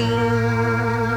心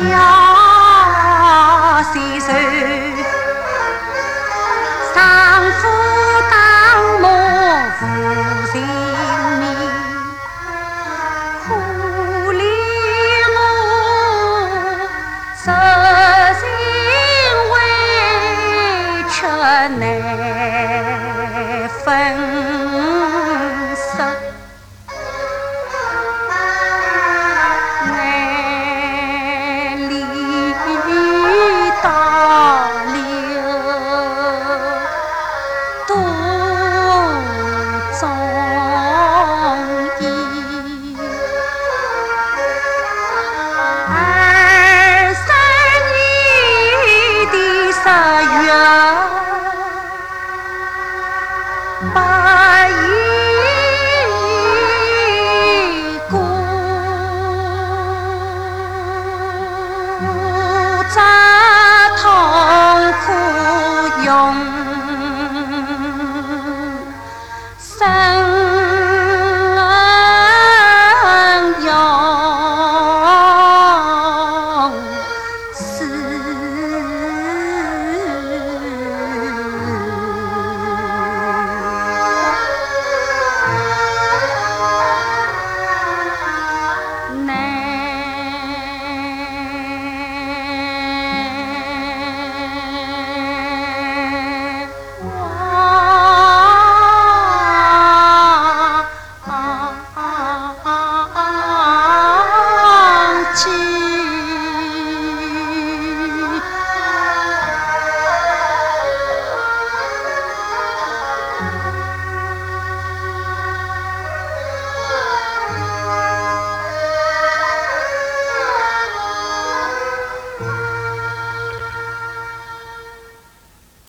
笑